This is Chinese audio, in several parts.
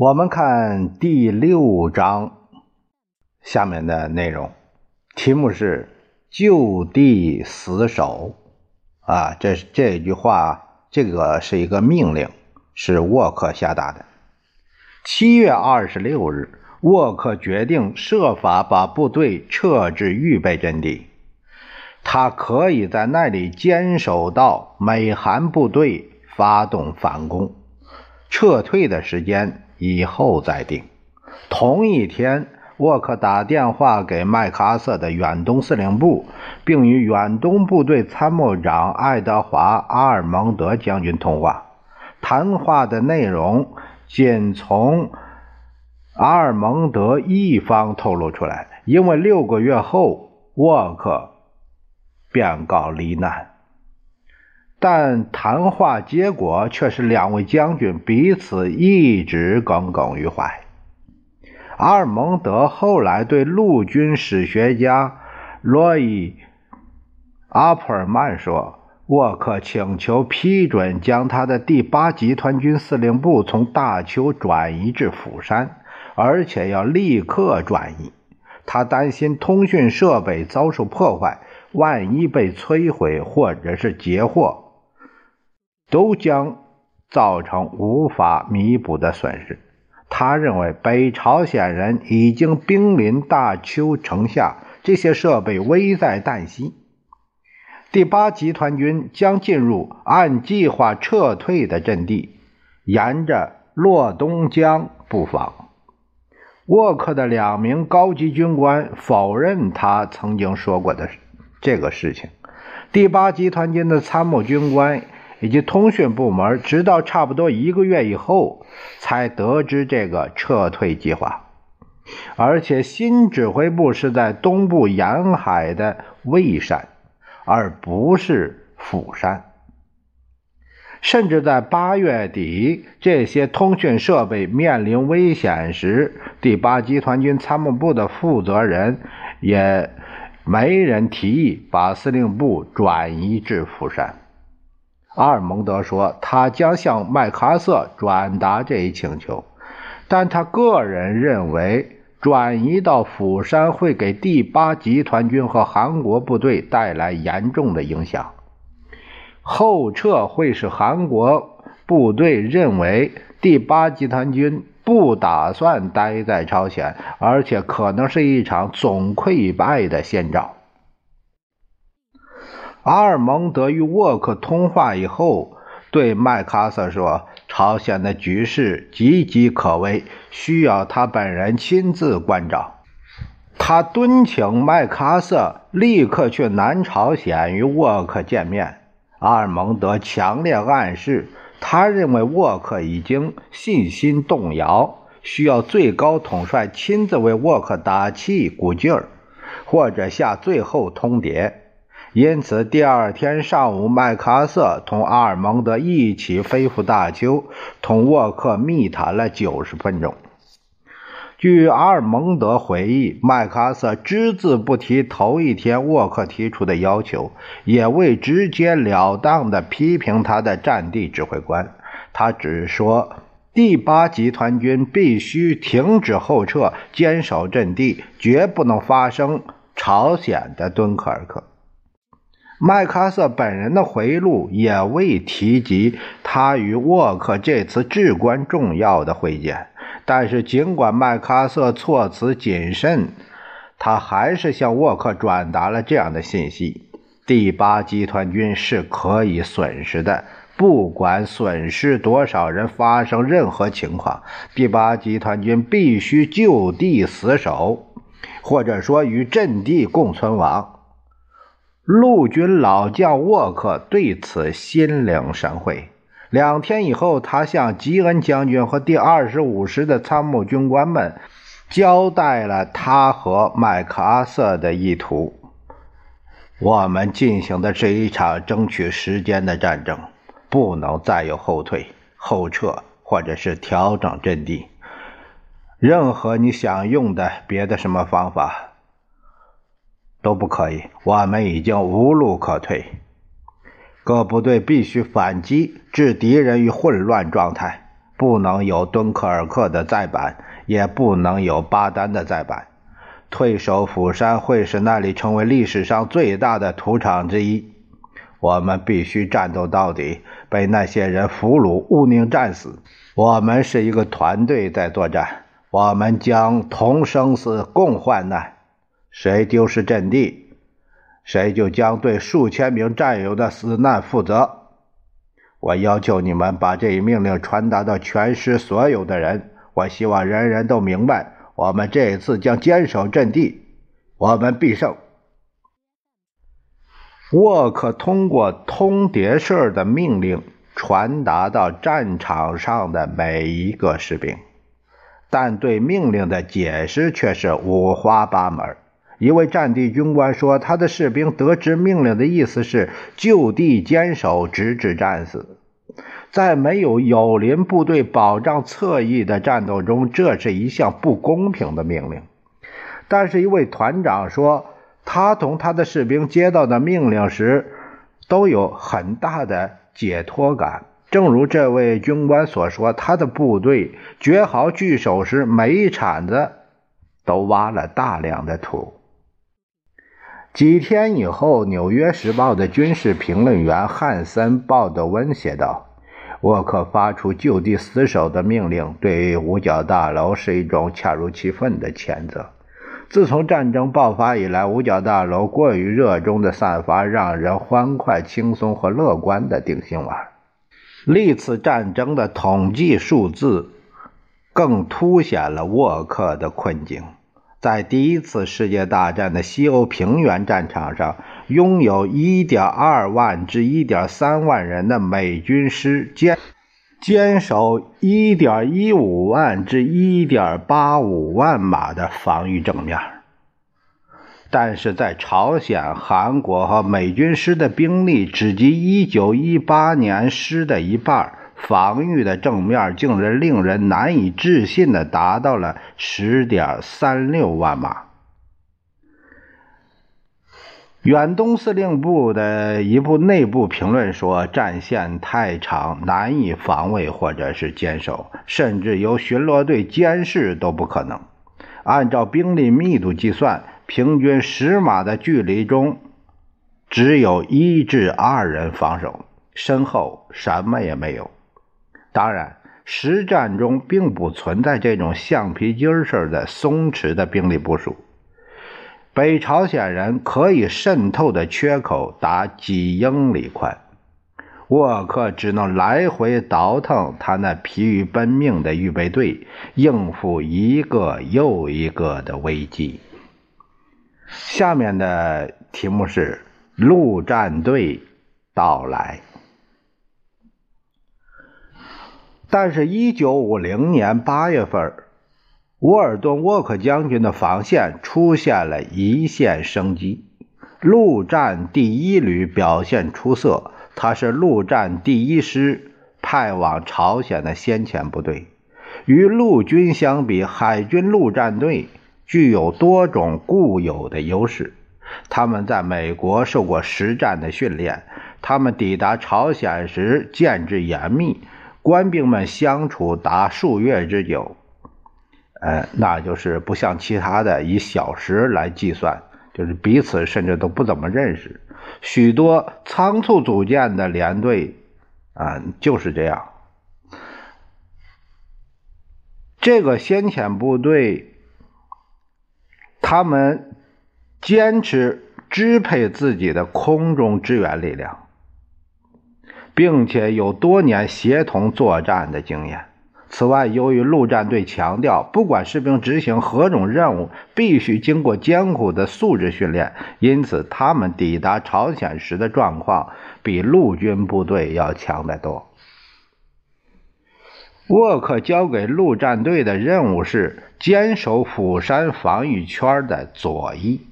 我们看第六章下面的内容，题目是“就地死守”。啊，这这句话，这个是一个命令，是沃克下达的。七月二十六日，沃克决定设法把部队撤至预备阵地，他可以在那里坚守到美韩部队发动反攻，撤退的时间。以后再定。同一天，沃克打电话给麦克阿瑟的远东司令部，并与远东部队参谋长爱德华·阿尔蒙德将军通话。谈话的内容仅从阿尔蒙德一方透露出来，因为六个月后沃克便告罹难。但谈话结果却是两位将军彼此一直耿耿于怀。阿尔蒙德后来对陆军史学家罗伊·阿普尔曼说：“沃克请求批准将他的第八集团军司令部从大邱转移至釜山，而且要立刻转移。他担心通讯设备遭受破坏，万一被摧毁或者是截获。”都将造成无法弥补的损失。他认为北朝鲜人已经兵临大邱城下，这些设备危在旦夕。第八集团军将进入按计划撤退的阵地，沿着洛东江布防。沃克的两名高级军官否认他曾经说过的这个事情。第八集团军的参谋军官。以及通讯部门，直到差不多一个月以后才得知这个撤退计划，而且新指挥部是在东部沿海的蔚山，而不是釜山。甚至在八月底，这些通讯设备面临危险时，第八集团军参谋部的负责人也没人提议把司令部转移至釜山。阿尔蒙德说，他将向麦克阿瑟转达这一请求，但他个人认为转移到釜山会给第八集团军和韩国部队带来严重的影响。后撤会使韩国部队认为第八集团军不打算待在朝鲜，而且可能是一场总溃败的先兆。阿尔蒙德与沃克通话以后，对麦克阿瑟说：“朝鲜的局势岌岌可危，需要他本人亲自关照。”他敦请麦克阿瑟立刻去南朝鲜与沃克见面。阿尔蒙德强烈暗示，他认为沃克已经信心动摇，需要最高统帅亲自为沃克打气鼓劲儿，或者下最后通牒。因此，第二天上午，麦克阿瑟同阿尔蒙德一起飞赴大邱，同沃克密谈了九十分钟。据阿尔蒙德回忆，麦克阿瑟只字不提头一天沃克提出的要求，也未直截了当地批评他的战地指挥官。他只说，第八集团军必须停止后撤，坚守阵地，绝不能发生朝鲜的敦刻尔克。麦克阿瑟本人的回录也未提及他与沃克这次至关重要的会见，但是尽管麦克阿瑟措辞谨慎，他还是向沃克转达了这样的信息：第八集团军是可以损失的，不管损失多少人，发生任何情况，第八集团军必须就地死守，或者说与阵地共存亡。陆军老将沃克对此心领神会。两天以后，他向吉恩将军和第二十五师的参谋军官们交代了他和麦克阿瑟的意图。我们进行的是一场争取时间的战争，不能再有后退、后撤，或者是调整阵地。任何你想用的别的什么方法。都不可以，我们已经无路可退。各部队必须反击，置敌人于混乱状态。不能有敦刻尔克的再版，也不能有巴丹的再版。退守釜山会使那里成为历史上最大的土场之一。我们必须战斗到底，被那些人俘虏，勿宁战死。我们是一个团队在作战，我们将同生死，共患难。谁丢失阵地，谁就将对数千名战友的死难负责。我要求你们把这一命令传达到全师所有的人。我希望人人都明白，我们这一次将坚守阵地，我们必胜。沃克通过通牒式的命令传达到战场上的每一个士兵，但对命令的解释却是五花八门。一位战地军官说：“他的士兵得知命令的意思是就地坚守，直至战死。在没有友邻部队保障侧翼的战斗中，这是一项不公平的命令。”但是，一位团长说：“他同他的士兵接到的命令时，都有很大的解脱感。正如这位军官所说，他的部队绝好聚首时，每一铲子都挖了大量的土。”几天以后，《纽约时报》的军事评论员汉森·鲍德温写道：“沃克发出就地死守的命令，对于五角大楼是一种恰如其分的谴责。自从战争爆发以来，五角大楼过于热衷地散发让人欢快、轻松和乐观的定心丸。历次战争的统计数字更凸显了沃克的困境。”在第一次世界大战的西欧平原战场上，拥有1.2万至1.3万人的美军师坚坚守1.15万至1.85万码的防御正面，但是在朝鲜、韩国和美军师的兵力只及1918年师的一半。防御的正面竟然令人难以置信的达到了十点三六万码。远东司令部的一部内部评论说，战线太长，难以防卫或者是坚守，甚至由巡逻队监视都不可能。按照兵力密度计算，平均十码的距离中，只有一至二人防守，身后什么也没有。当然，实战中并不存在这种橡皮筋似的松弛的兵力部署。北朝鲜人可以渗透的缺口达几英里宽，沃克只能来回倒腾他那疲于奔命的预备队，应付一个又一个的危机。下面的题目是陆战队到来。但是，1950年8月份，沃尔顿·沃克将军的防线出现了一线生机。陆战第一旅表现出色，他是陆战第一师派往朝鲜的先遣部队。与陆军相比，海军陆战队具有多种固有的优势。他们在美国受过实战的训练，他们抵达朝鲜时建制严密。官兵们相处达数月之久，呃，那就是不像其他的以小时来计算，就是彼此甚至都不怎么认识。许多仓促组建的连队，啊，就是这样。这个先遣部队，他们坚持支配自己的空中支援力量。并且有多年协同作战的经验，此外，由于陆战队强调，不管士兵执行何种任务，必须经过艰苦的素质训练，因此他们抵达朝鲜时的状况比陆军部队要强得多。沃克交给陆战队的任务是坚守釜山防御圈的左翼，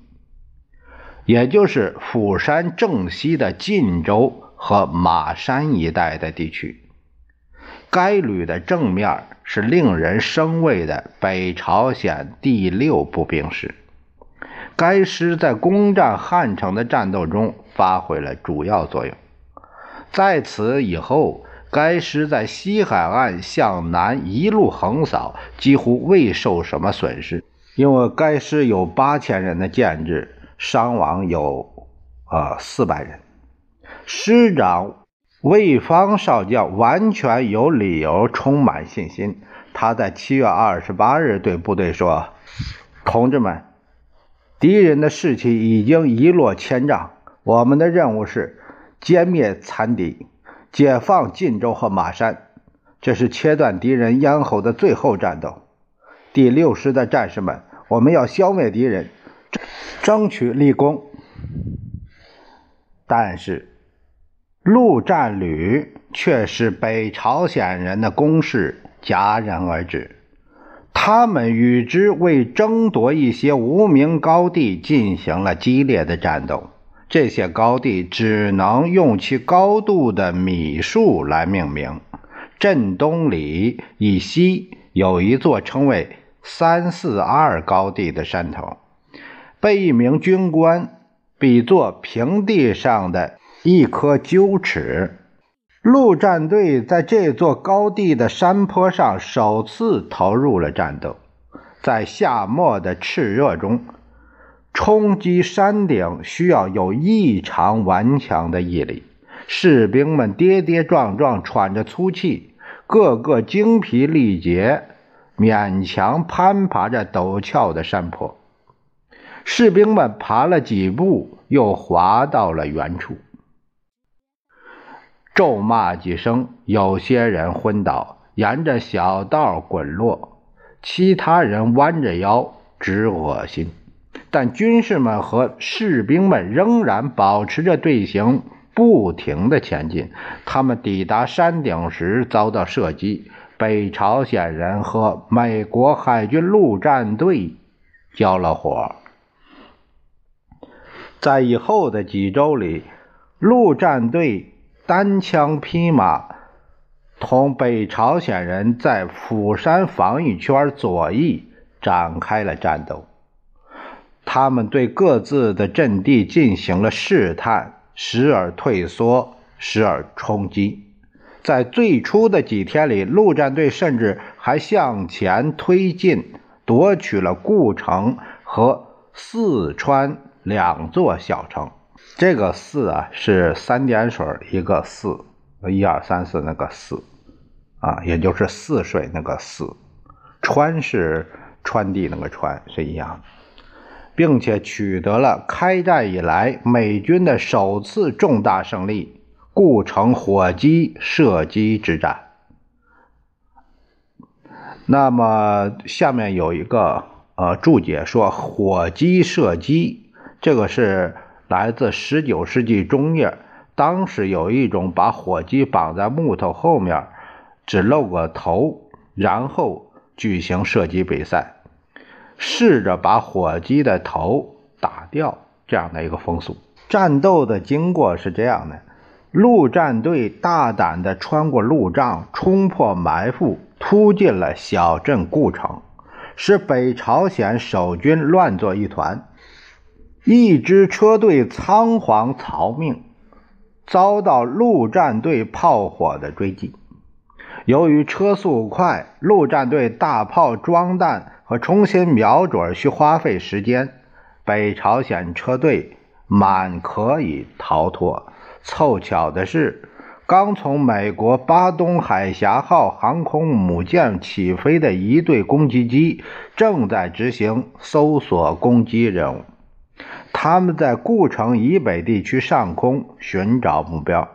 也就是釜山正西的晋州和马山一带的地区。该旅的正面是令人生畏的北朝鲜第六步兵师。该师在攻占汉城的战斗中发挥了主要作用。在此以后，该师在西海岸向南一路横扫，几乎未受什么损失。因为该师有八千人的建制，伤亡有呃四百人。师长。魏方少将完全有理由充满信心。他在七月二十八日对部队说：“同志们，敌人的士气已经一落千丈。我们的任务是歼灭残敌，解放晋州和马山。这是切断敌人咽喉的最后战斗。第六师的战士们，我们要消灭敌人，争取立功。但是。”陆战旅却是北朝鲜人的攻势戛然而止，他们与之为争夺一些无名高地进行了激烈的战斗。这些高地只能用其高度的米数来命名。镇东里以西有一座称为“三四二”高地的山头，被一名军官比作平地上的。一颗鸠齿，陆战队在这座高地的山坡上首次投入了战斗。在夏末的炽热中，冲击山顶需要有异常顽强的毅力。士兵们跌跌撞撞，喘着粗气，个个精疲力竭，勉强攀爬着陡峭的山坡。士兵们爬了几步，又滑到了原处。咒骂几声，有些人昏倒，沿着小道滚落；其他人弯着腰，直恶心。但军士们和士兵们仍然保持着队形，不停地前进。他们抵达山顶时遭到射击，北朝鲜人和美国海军陆战队交了火。在以后的几周里，陆战队。单枪匹马，同北朝鲜人在釜山防御圈左翼展开了战斗。他们对各自的阵地进行了试探，时而退缩，时而冲击。在最初的几天里，陆战队甚至还向前推进，夺取了故城和四川两座小城。这个四啊是三点水一个四，一二三四那个四，啊，也就是四水那个四，川是川地那个川是一样的，并且取得了开战以来美军的首次重大胜利——故城火鸡射击之战。那么下面有一个呃注解说，火鸡射击这个是。来自十九世纪中叶，当时有一种把火鸡绑在木头后面，只露个头，然后举行射击比赛，试着把火鸡的头打掉这样的一个风俗。战斗的经过是这样的：陆战队大胆地穿过路障，冲破埋伏，突进了小镇故城，使北朝鲜守军乱作一团。一支车队仓皇逃命，遭到陆战队炮火的追击。由于车速快，陆战队大炮装弹和重新瞄准需花费时间。北朝鲜车队满可以逃脱。凑巧的是，刚从美国巴东海峡号航空母舰起飞的一队攻击机正在执行搜索攻击任务。他们在故城以北地区上空寻找目标。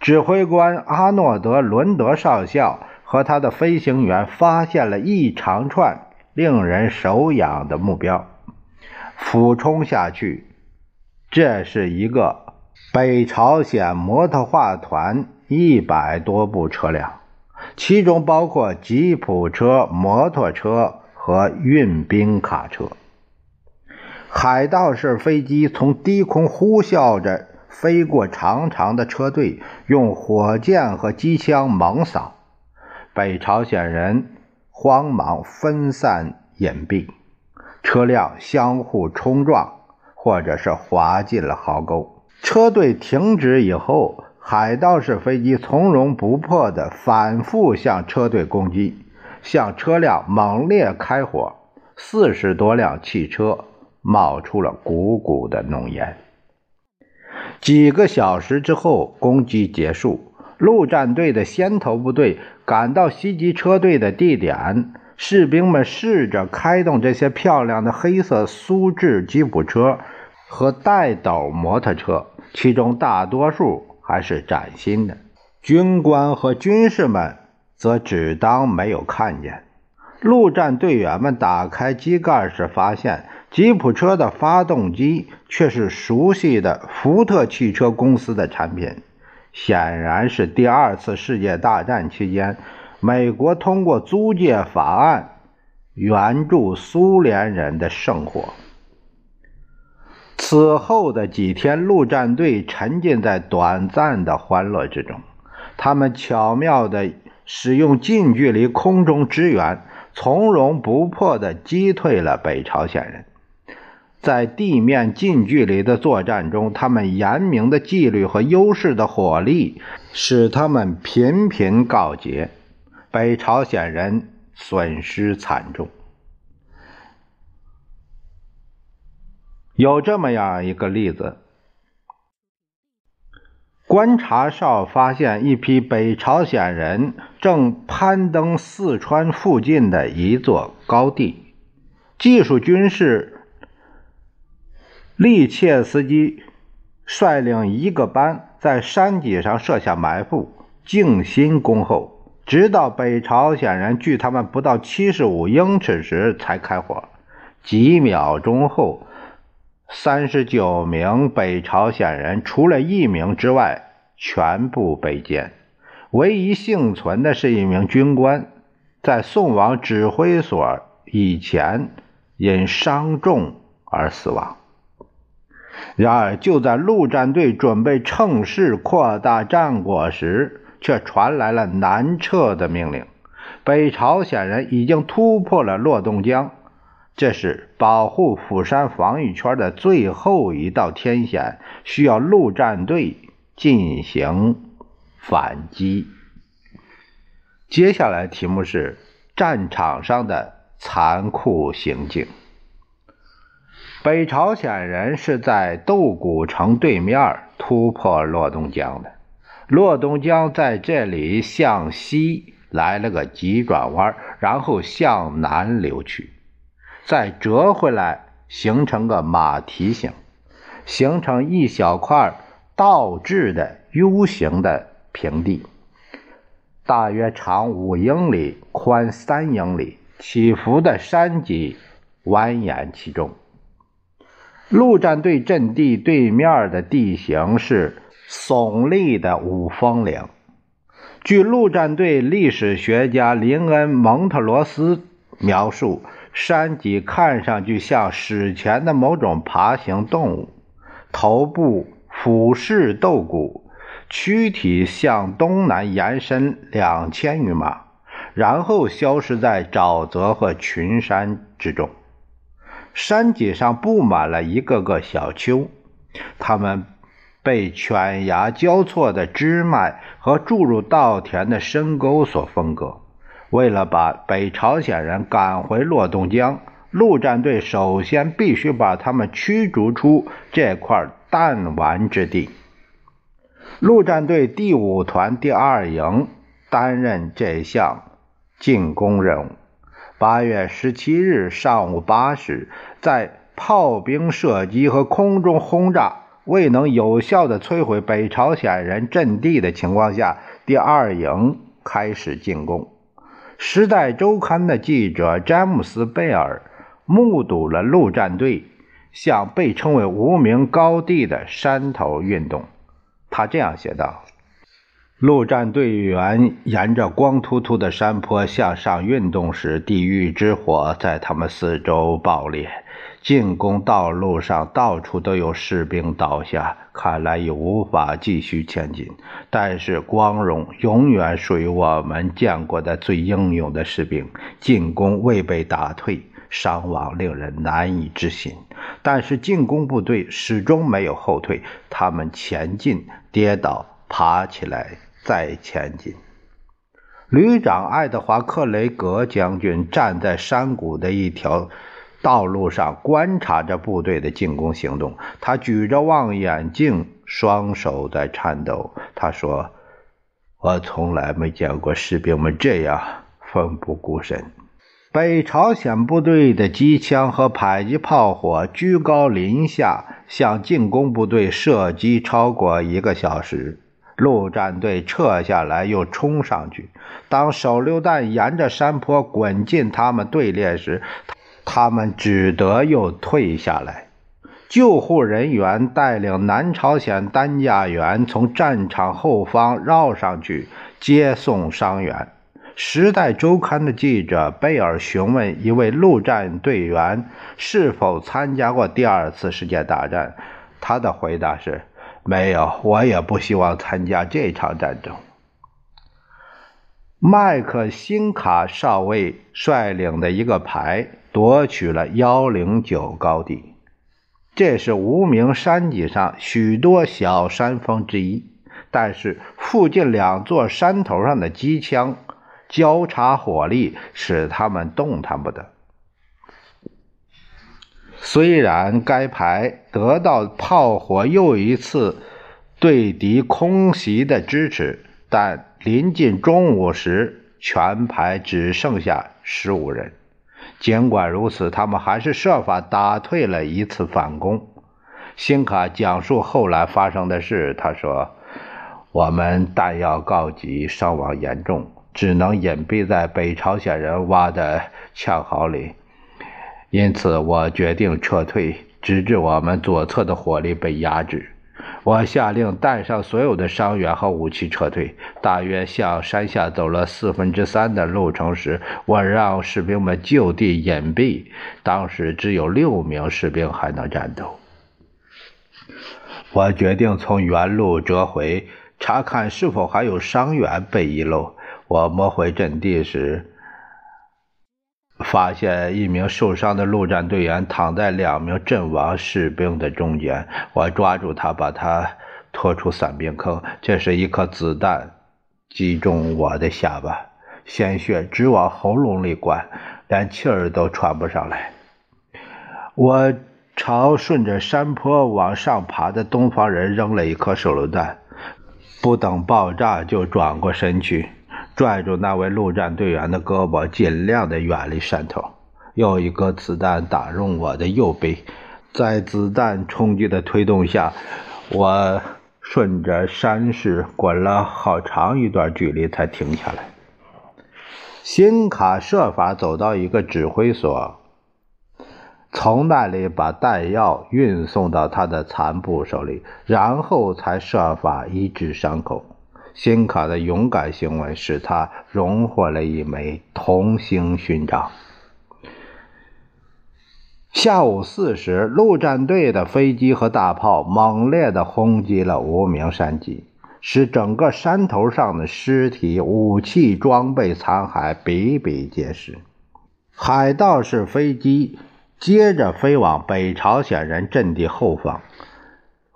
指挥官阿诺德·伦德少校和他的飞行员发现了一长串令人手痒的目标。俯冲下去，这是一个北朝鲜摩托化团一百多部车辆，其中包括吉普车、摩托车和运兵卡车。海盗式飞机从低空呼啸着飞过长长的车队，用火箭和机枪猛扫。北朝鲜人慌忙分散隐蔽，车辆相互冲撞，或者是滑进了壕沟。车队停止以后，海盗式飞机从容不迫地反复向车队攻击，向车辆猛烈开火。四十多辆汽车。冒出了鼓鼓的浓烟。几个小时之后，攻击结束，陆战队的先头部队赶到袭击车队的地点。士兵们试着开动这些漂亮的黑色苏制吉普车和带斗摩托车，其中大多数还是崭新的。军官和军士们则只当没有看见。陆战队员们打开机盖时，发现。吉普车的发动机却是熟悉的福特汽车公司的产品，显然是第二次世界大战期间，美国通过租借法案援助苏联人的圣火。此后的几天，陆战队沉浸在短暂的欢乐之中，他们巧妙地使用近距离空中支援，从容不迫地击退了北朝鲜人。在地面近距离的作战中，他们严明的纪律和优势的火力使他们频频告捷，北朝鲜人损失惨重。有这么样一个例子：观察哨发现一批北朝鲜人正攀登四川附近的一座高地，技术军事。利切斯基率领一个班在山脊上设下埋伏，静心恭候，直到北朝鲜人距他们不到七十五英尺时才开火。几秒钟后，三十九名北朝鲜人除了一名之外全部被歼，唯一幸存的是一名军官，在送往指挥所以前因伤重而死亡。然而，就在陆战队准备乘势扩大战果时，却传来了南撤的命令。北朝鲜人已经突破了洛东江，这是保护釜山防御圈的最后一道天险，需要陆战队进行反击。接下来题目是战场上的残酷行径。北朝鲜人是在斗古城对面突破洛东江的，洛东江在这里向西来了个急转弯，然后向南流去，再折回来，形成个马蹄形，形成一小块倒置的 U 型的平地，大约长五英里，宽三英里，起伏的山脊蜿蜒其中。陆战队阵地对面的地形是耸立的五峰岭。据陆战队历史学家林恩·蒙特罗斯描述，山脊看上去像史前的某种爬行动物，头部俯视斗骨，躯体向东南延伸两千余码，然后消失在沼泽和群山之中。山脊上布满了一个个小丘，它们被犬牙交错的支脉和注入稻田的深沟所分割。为了把北朝鲜人赶回洛东江，陆战队首先必须把他们驱逐出这块弹丸之地。陆战队第五团第二营担任这项进攻任务。八月十七日上午八时，在炮兵射击和空中轰炸未能有效地摧毁北朝鲜人阵地的情况下，第二营开始进攻。时代周刊》的记者詹姆斯·贝尔目睹了陆战队向被称为“无名高地”的山头运动。他这样写道。陆战队员沿着光秃秃的山坡向上运动时，地狱之火在他们四周爆裂。进攻道路上到处都有士兵倒下，看来已无法继续前进。但是光荣永远属于我们见过的最英勇的士兵。进攻未被打退，伤亡令人难以置信。但是进攻部队始终没有后退，他们前进、跌倒、爬起来。再前进，旅长爱德华·克雷格将军站在山谷的一条道路上，观察着部队的进攻行动。他举着望远镜，双手在颤抖。他说：“我从来没见过士兵们这样奋不顾身。”北朝鲜部队的机枪和迫击炮火居高临下，向进攻部队射击超过一个小时。陆战队撤下来，又冲上去。当手榴弹沿着山坡滚进他们队列时，他们只得又退下来。救护人员带领南朝鲜担架员从战场后方绕上去接送伤员。《时代周刊》的记者贝尔询问一位陆战队员是否参加过第二次世界大战，他的回答是。没有，我也不希望参加这场战争。麦克辛卡少尉率领的一个排夺取了幺零九高地，这是无名山脊上许多小山峰之一。但是附近两座山头上的机枪交叉火力使他们动弹不得。虽然该排得到炮火又一次对敌空袭的支持，但临近中午时，全排只剩下十五人。尽管如此，他们还是设法打退了一次反攻。辛卡讲述后来发生的事，他说：“我们弹药告急，伤亡严重，只能隐蔽在北朝鲜人挖的堑壕里。”因此，我决定撤退，直至我们左侧的火力被压制。我下令带上所有的伤员和武器撤退。大约向山下走了四分之三的路程时，我让士兵们就地隐蔽。当时只有六名士兵还能战斗。我决定从原路折回，查看是否还有伤员被遗漏。我摸回阵地时。发现一名受伤的陆战队员躺在两名阵亡士兵的中间，我抓住他，把他拖出伞兵坑。这时，一颗子弹击中我的下巴，鲜血直往喉咙里灌，连气儿都喘不上来。我朝顺着山坡往上爬的东方人扔了一颗手榴弹，不等爆炸就转过身去。拽住那位陆战队员的胳膊，尽量的远离山头。又一颗子弹打中我的右背，在子弹冲击的推动下，我顺着山势滚了好长一段距离才停下来。辛卡设法走到一个指挥所，从那里把弹药运送到他的残部手里，然后才设法医治伤口。辛卡的勇敢行为使他荣获了一枚同星勋章。下午四时，陆战队的飞机和大炮猛烈地轰击了无名山脊，使整个山头上的尸体、武器装备残骸比比皆是。海盗式飞机接着飞往北朝鲜人阵地后方。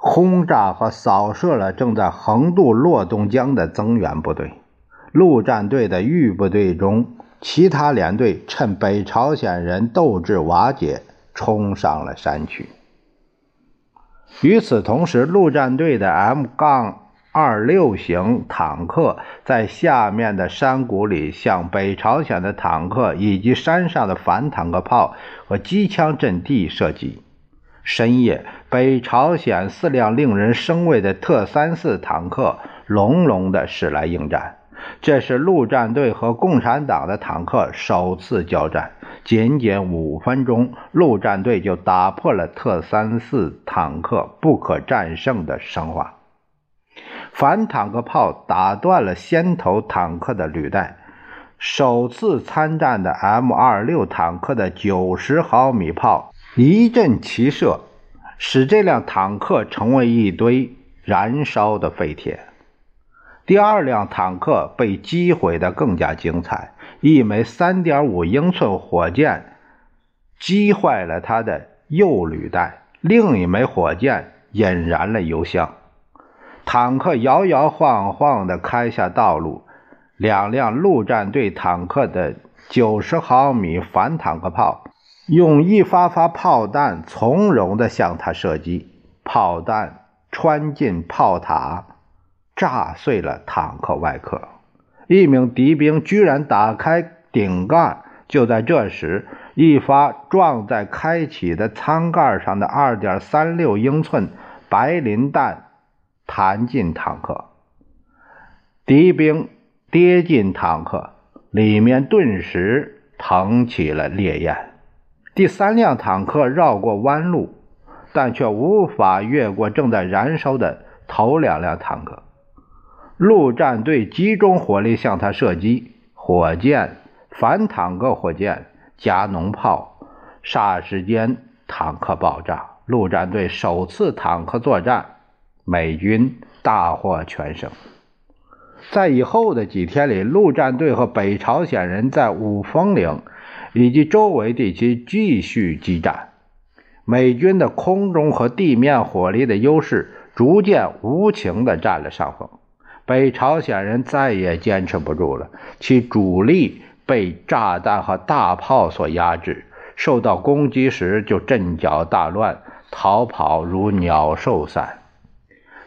轰炸和扫射了正在横渡洛东江的增援部队。陆战队的预部队中，其他连队趁北朝鲜人斗志瓦解，冲上了山区。与此同时，陆战队的 M 杠二六型坦克在下面的山谷里向北朝鲜的坦克以及山上的反坦克炮和机枪阵地射击。深夜，北朝鲜四辆令人生畏的特三四坦克隆隆地驶来应战。这是陆战队和共产党的坦克首次交战，仅仅五分钟，陆战队就打破了特三四坦克不可战胜的神话。反坦克炮打断了先头坦克的履带，首次参战的 M 二六坦克的九十毫米炮一阵齐射，使这辆坦克成为一堆燃烧的废铁。第二辆坦克被击毁的更加精彩，一枚3.5英寸火箭击坏了他的右履带，另一枚火箭引燃了油箱。坦克摇摇晃晃地开下道路，两辆陆战队坦克的90毫米反坦克炮用一发发炮弹从容地向他射击，炮弹穿进炮塔。炸碎了坦克外壳，一名敌兵居然打开顶盖。就在这时，一发撞在开启的舱盖上的2.36英寸白磷弹弹进坦克，敌兵跌进坦克，里面顿时腾起了烈焰。第三辆坦克绕过弯路，但却无法越过正在燃烧的头两辆坦克。陆战队集中火力向他射击，火箭、反坦克火箭、加农炮，霎时间坦克爆炸。陆战队首次坦克作战，美军大获全胜。在以后的几天里，陆战队和北朝鲜人在五峰岭以及周围地区继续激战，美军的空中和地面火力的优势逐渐无情地占了上风。北朝鲜人再也坚持不住了，其主力被炸弹和大炮所压制，受到攻击时就阵脚大乱，逃跑如鸟兽散。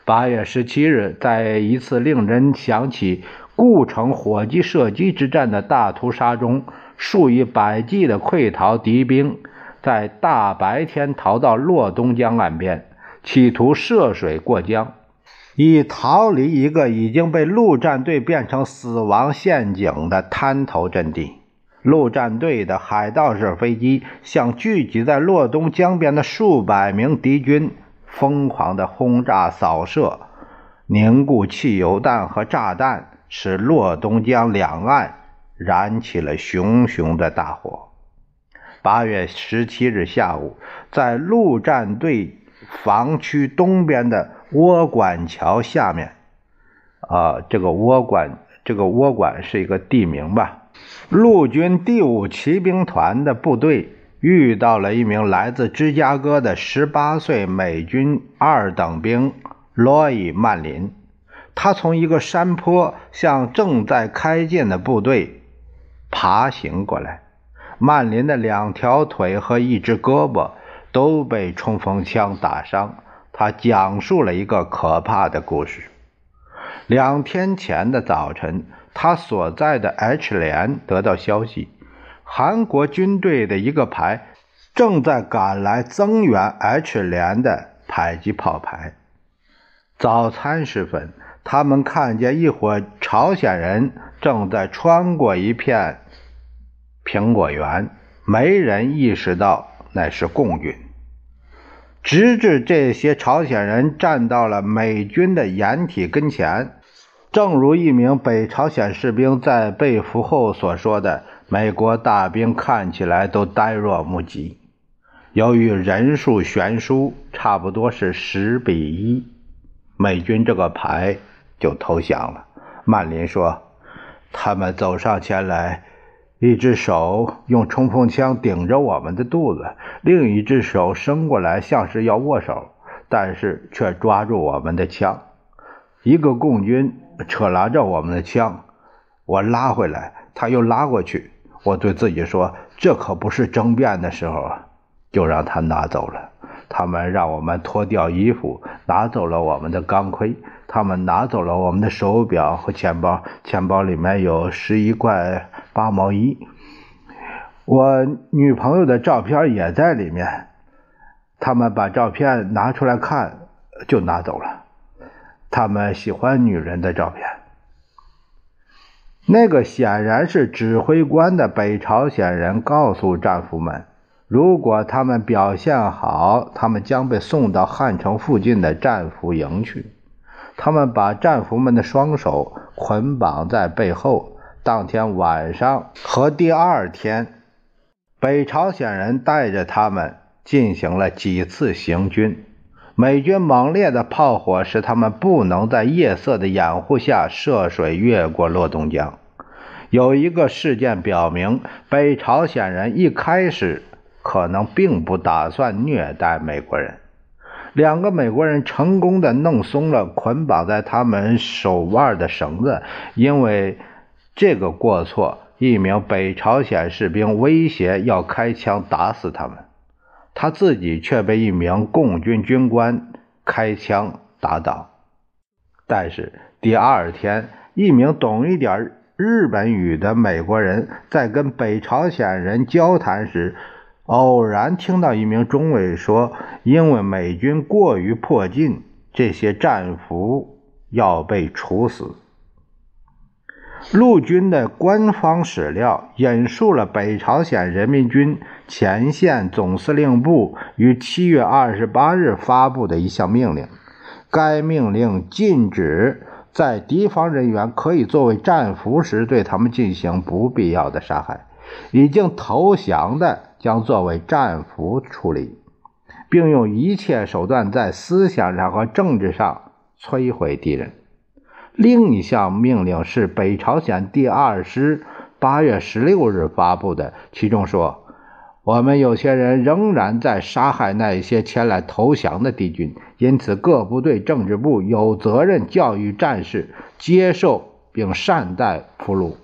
八月十七日，在一次令人想起故城火鸡射击之战的大屠杀中，数以百计的溃逃敌兵在大白天逃到洛东江岸边，企图涉水过江。以逃离一个已经被陆战队变成死亡陷阱的滩头阵地，陆战队的海盗式飞机向聚集在洛东江边的数百名敌军疯狂的轰炸扫射，凝固汽油弹和炸弹，使洛东江两岸燃起了熊熊的大火。八月十七日下午，在陆战队防区东边的。窝管桥下面，啊，这个窝管，这个窝管是一个地名吧？陆军第五骑兵团的部队遇到了一名来自芝加哥的十八岁美军二等兵罗伊·曼林。他从一个山坡向正在开进的部队爬行过来。曼林的两条腿和一只胳膊都被冲锋枪打伤。他讲述了一个可怕的故事。两天前的早晨，他所在的 H 连得到消息，韩国军队的一个排正在赶来增援 H 连的迫击炮排。早餐时分，他们看见一伙朝鲜人正在穿过一片苹果园，没人意识到那是共军。直至这些朝鲜人站到了美军的掩体跟前，正如一名北朝鲜士兵在被俘后所说的：“美国大兵看起来都呆若木鸡。”由于人数悬殊，差不多是十比一，美军这个排就投降了。曼林说：“他们走上前来。”一只手用冲锋枪顶着我们的肚子，另一只手伸过来，像是要握手，但是却抓住我们的枪。一个共军扯拉着我们的枪，我拉回来，他又拉过去。我对自己说：“这可不是争辩的时候！”就让他拿走了。他们让我们脱掉衣服，拿走了我们的钢盔。他们拿走了我们的手表和钱包，钱包里面有十一块八毛一。我女朋友的照片也在里面。他们把照片拿出来看，就拿走了。他们喜欢女人的照片。那个显然是指挥官的北朝鲜人告诉战俘们，如果他们表现好，他们将被送到汉城附近的战俘营去。他们把战俘们的双手捆绑在背后。当天晚上和第二天，北朝鲜人带着他们进行了几次行军。美军猛烈的炮火使他们不能在夜色的掩护下涉水越过洛东江。有一个事件表明，北朝鲜人一开始可能并不打算虐待美国人。两个美国人成功的弄松了捆绑在他们手腕的绳子，因为。这个过错，一名北朝鲜士兵威胁要开枪打死他们，他自己却被一名共军军官开枪打倒。但是第二天，一名懂一点日本语的美国人在跟北朝鲜人交谈时，偶然听到一名中尉说：“因为美军过于迫近，这些战俘要被处死。”陆军的官方史料引述了北朝鲜人民军前线总司令部于七月二十八日发布的一项命令。该命令禁止在敌方人员可以作为战俘时对他们进行不必要的杀害，已经投降的将作为战俘处理，并用一切手段在思想上和政治上摧毁敌人。另一项命令是北朝鲜第二师八月十六日发布的，其中说：“我们有些人仍然在杀害那些前来投降的敌军，因此各部队政治部有责任教育战士接受并善待俘虏。”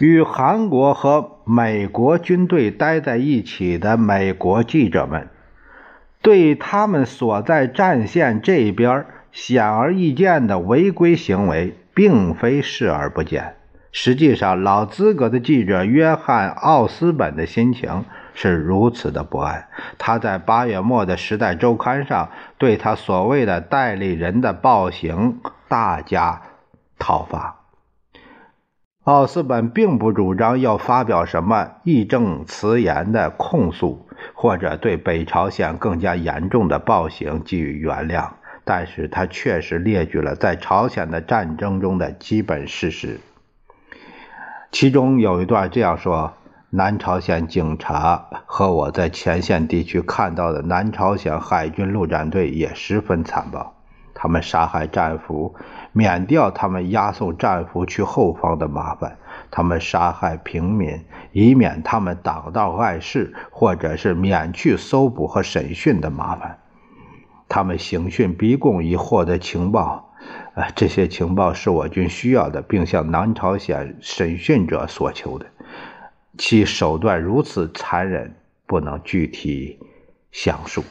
与韩国和美国军队待在一起的美国记者们，对他们所在战线这边。显而易见的违规行为并非视而不见。实际上，老资格的记者约翰·奥斯本的心情是如此的不安。他在八月末的《时代周刊》上对他所谓的代理人的暴行大加讨伐。奥斯本并不主张要发表什么义正辞严的控诉，或者对北朝鲜更加严重的暴行给予原谅。但是他确实列举了在朝鲜的战争中的基本事实，其中有一段这样说：南朝鲜警察和我在前线地区看到的南朝鲜海军陆战队也十分残暴，他们杀害战俘，免掉他们押送战俘去后方的麻烦；他们杀害平民，以免他们挡道碍事，或者是免去搜捕和审讯的麻烦。他们刑讯逼供以获得情报，呃，这些情报是我军需要的，并向南朝鲜审讯者所求的。其手段如此残忍，不能具体详述。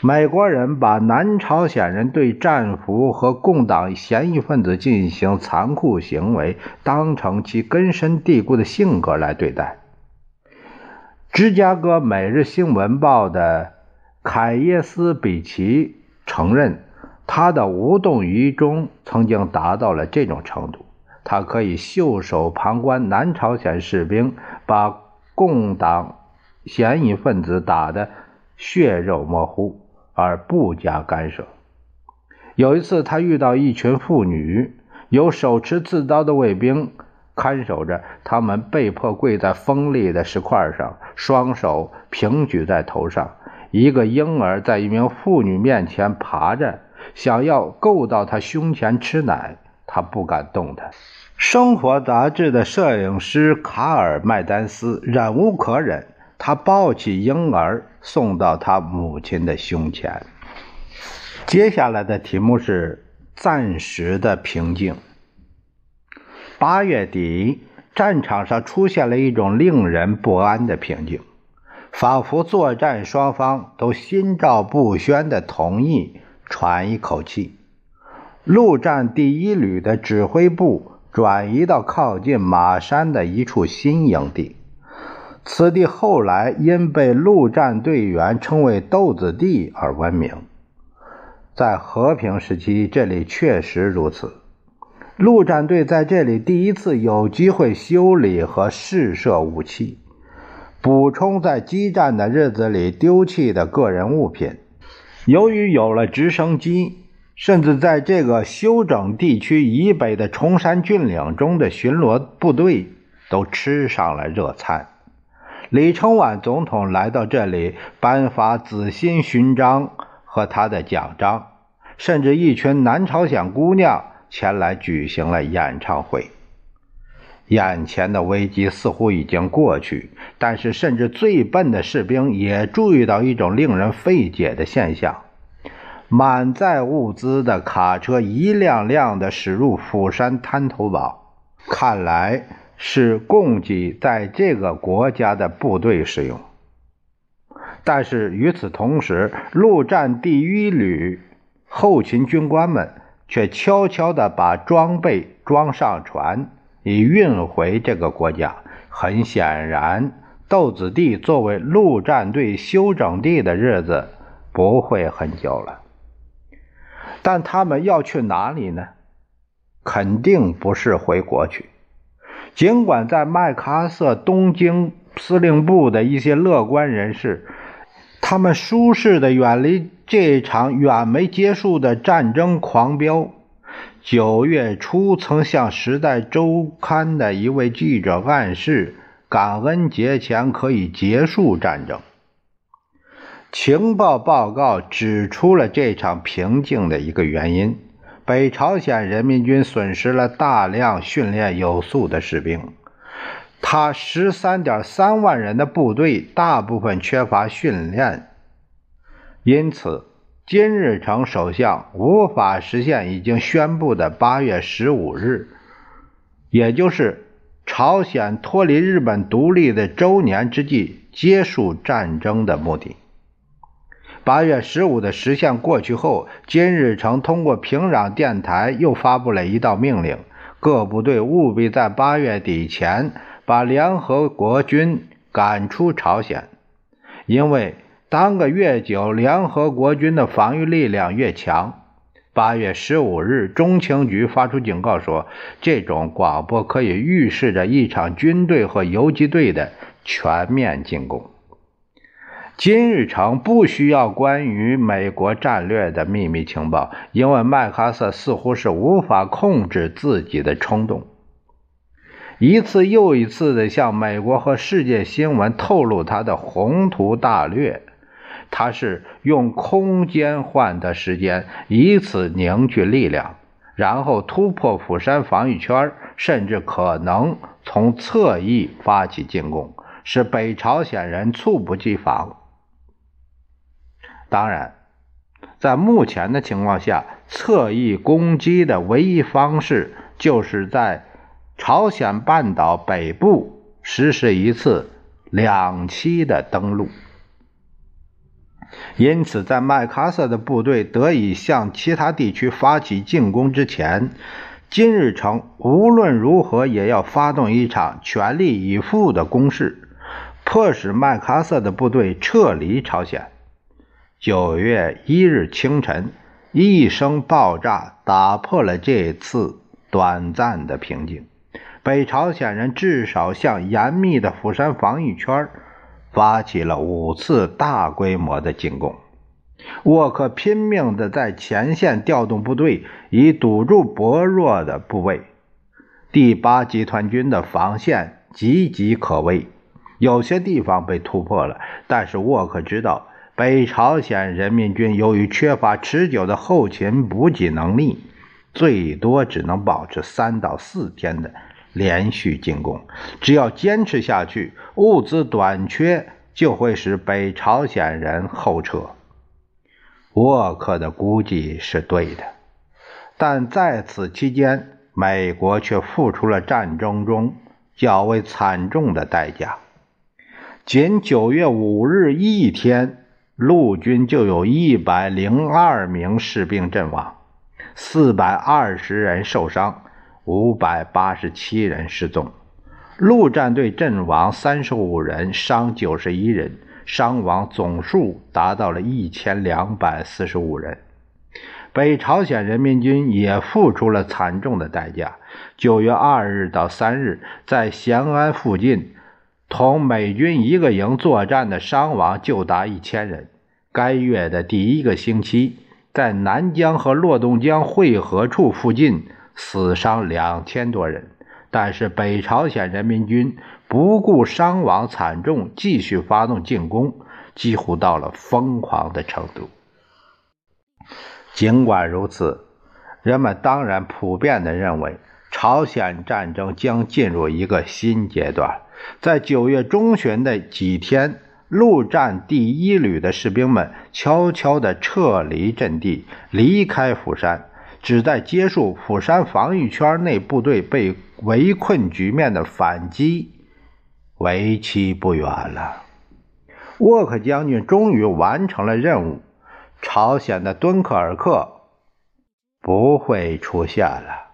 美国人把南朝鲜人对战俘和共党嫌疑分子进行残酷行为当成其根深蒂固的性格来对待。芝加哥每日新闻报的。凯耶斯比奇承认，他的无动于衷曾经达到了这种程度：他可以袖手旁观南朝鲜士兵把共党嫌疑分子打得血肉模糊，而不加干涉。有一次，他遇到一群妇女，有手持刺刀的卫兵看守着，他们被迫跪在锋利的石块上，双手平举在头上。一个婴儿在一名妇女面前爬着，想要够到她胸前吃奶，她不敢动弹。生活杂志的摄影师卡尔麦丹斯忍无可忍，他抱起婴儿送到他母亲的胸前。接下来的题目是暂时的平静。八月底，战场上出现了一种令人不安的平静。仿佛作战双方都心照不宣地同意喘一口气。陆战第一旅的指挥部转移到靠近马山的一处新营地，此地后来因被陆战队员称为“豆子地”而闻名。在和平时期，这里确实如此。陆战队在这里第一次有机会修理和试射武器，补充在激战的日子里丢弃的个人物品。由于有了直升机，甚至在这个休整地区以北的崇山峻岭中的巡逻部队都吃上了热餐。李承晚总统来到这里，颁发紫心勋章和他的奖章，甚至一群南朝鲜姑娘。前来举行了演唱会。眼前的危机似乎已经过去，但是甚至最笨的士兵也注意到一种令人费解的现象：满载物资的卡车一辆辆的驶入釜山滩头堡，看来是供给在这个国家的部队使用。但是与此同时，陆战第一旅后勤军官们。却悄悄地把装备装上船，以运回这个国家。很显然，豆子地作为陆战队休整地的日子不会很久了。但他们要去哪里呢？肯定不是回国去。尽管在麦克阿瑟东京司令部的一些乐观人士，他们舒适的远离。这场远没结束的战争狂飙，九月初曾向《时代周刊》的一位记者暗示，感恩节前可以结束战争。情报报告指出了这场平静的一个原因：北朝鲜人民军损失了大量训练有素的士兵，他十三点三万人的部队大部分缺乏训练。因此，金日成首相无法实现已经宣布的八月十五日，也就是朝鲜脱离日本独立的周年之际结束战争的目的。八月十五的时限过去后，金日成通过平壤电台又发布了一道命令：各部队务必在八月底前把联合国军赶出朝鲜，因为。当个越久，联合国军的防御力量越强。八月十五日，中情局发出警告说，这种广播可以预示着一场军队和游击队的全面进攻。金日成不需要关于美国战略的秘密情报，因为麦克阿瑟似乎是无法控制自己的冲动，一次又一次地向美国和世界新闻透露他的宏图大略。他是用空间换得时间，以此凝聚力量，然后突破釜山防御圈，甚至可能从侧翼发起进攻，使北朝鲜人猝不及防。当然，在目前的情况下，侧翼攻击的唯一方式就是在朝鲜半岛北部实施一次两栖的登陆。因此，在麦克阿瑟的部队得以向其他地区发起进攻之前，金日成无论如何也要发动一场全力以赴的攻势，迫使麦克阿瑟的部队撤离朝鲜。九月一日清晨，一声爆炸打破了这次短暂的平静。北朝鲜人至少向严密的釜山防御圈发起了五次大规模的进攻，沃克拼命地在前线调动部队，以堵住薄弱的部位。第八集团军的防线岌岌可危，有些地方被突破了。但是沃克知道，北朝鲜人民军由于缺乏持久的后勤补给能力，最多只能保持三到四天的。连续进攻，只要坚持下去，物资短缺就会使北朝鲜人后撤。沃克的估计是对的，但在此期间，美国却付出了战争中较为惨重的代价。仅九月五日一天，陆军就有一百零二名士兵阵亡，四百二十人受伤。五百八十七人失踪，陆战队阵亡三十五人，伤九十一人，伤亡总数达到了一千两百四十五人。北朝鲜人民军也付出了惨重的代价。九月二日到三日，在咸安附近同美军一个营作战的伤亡就达一千人。该月的第一个星期，在南江和洛东江汇合处附近死伤两千多人。但是北朝鲜人民军不顾伤亡惨重，继续发动进攻，几乎到了疯狂的程度。尽管如此，人们当然普遍地认为，朝鲜战争将进入一个新阶段。在九月中旬的几天，陆战第一旅的士兵们悄悄地撤离阵地，离开釜山，只在结束釜山防御圈内部队被围困局面的反击。为期不远了，沃克将军终于完成了任务。朝鲜的敦刻尔克不会出现了。